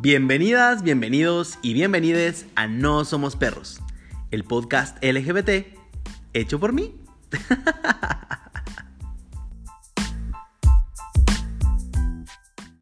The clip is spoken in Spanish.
Bienvenidas, bienvenidos y bienvenides a No Somos Perros, el podcast LGBT hecho por mí.